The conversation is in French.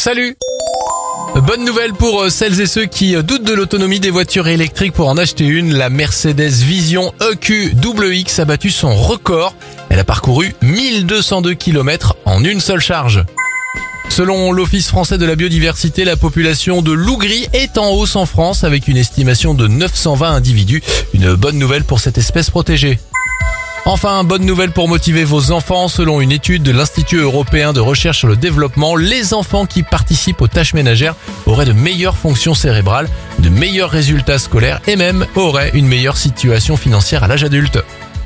Salut Bonne nouvelle pour euh, celles et ceux qui euh, doutent de l'autonomie des voitures électriques pour en acheter une. La Mercedes Vision E EQ WX a battu son record. Elle a parcouru 1202 km en une seule charge. Selon l'Office français de la biodiversité, la population de loup gris est en hausse en France avec une estimation de 920 individus. Une bonne nouvelle pour cette espèce protégée. Enfin, bonne nouvelle pour motiver vos enfants. Selon une étude de l'Institut européen de recherche sur le développement, les enfants qui participent aux tâches ménagères auraient de meilleures fonctions cérébrales, de meilleurs résultats scolaires et même auraient une meilleure situation financière à l'âge adulte.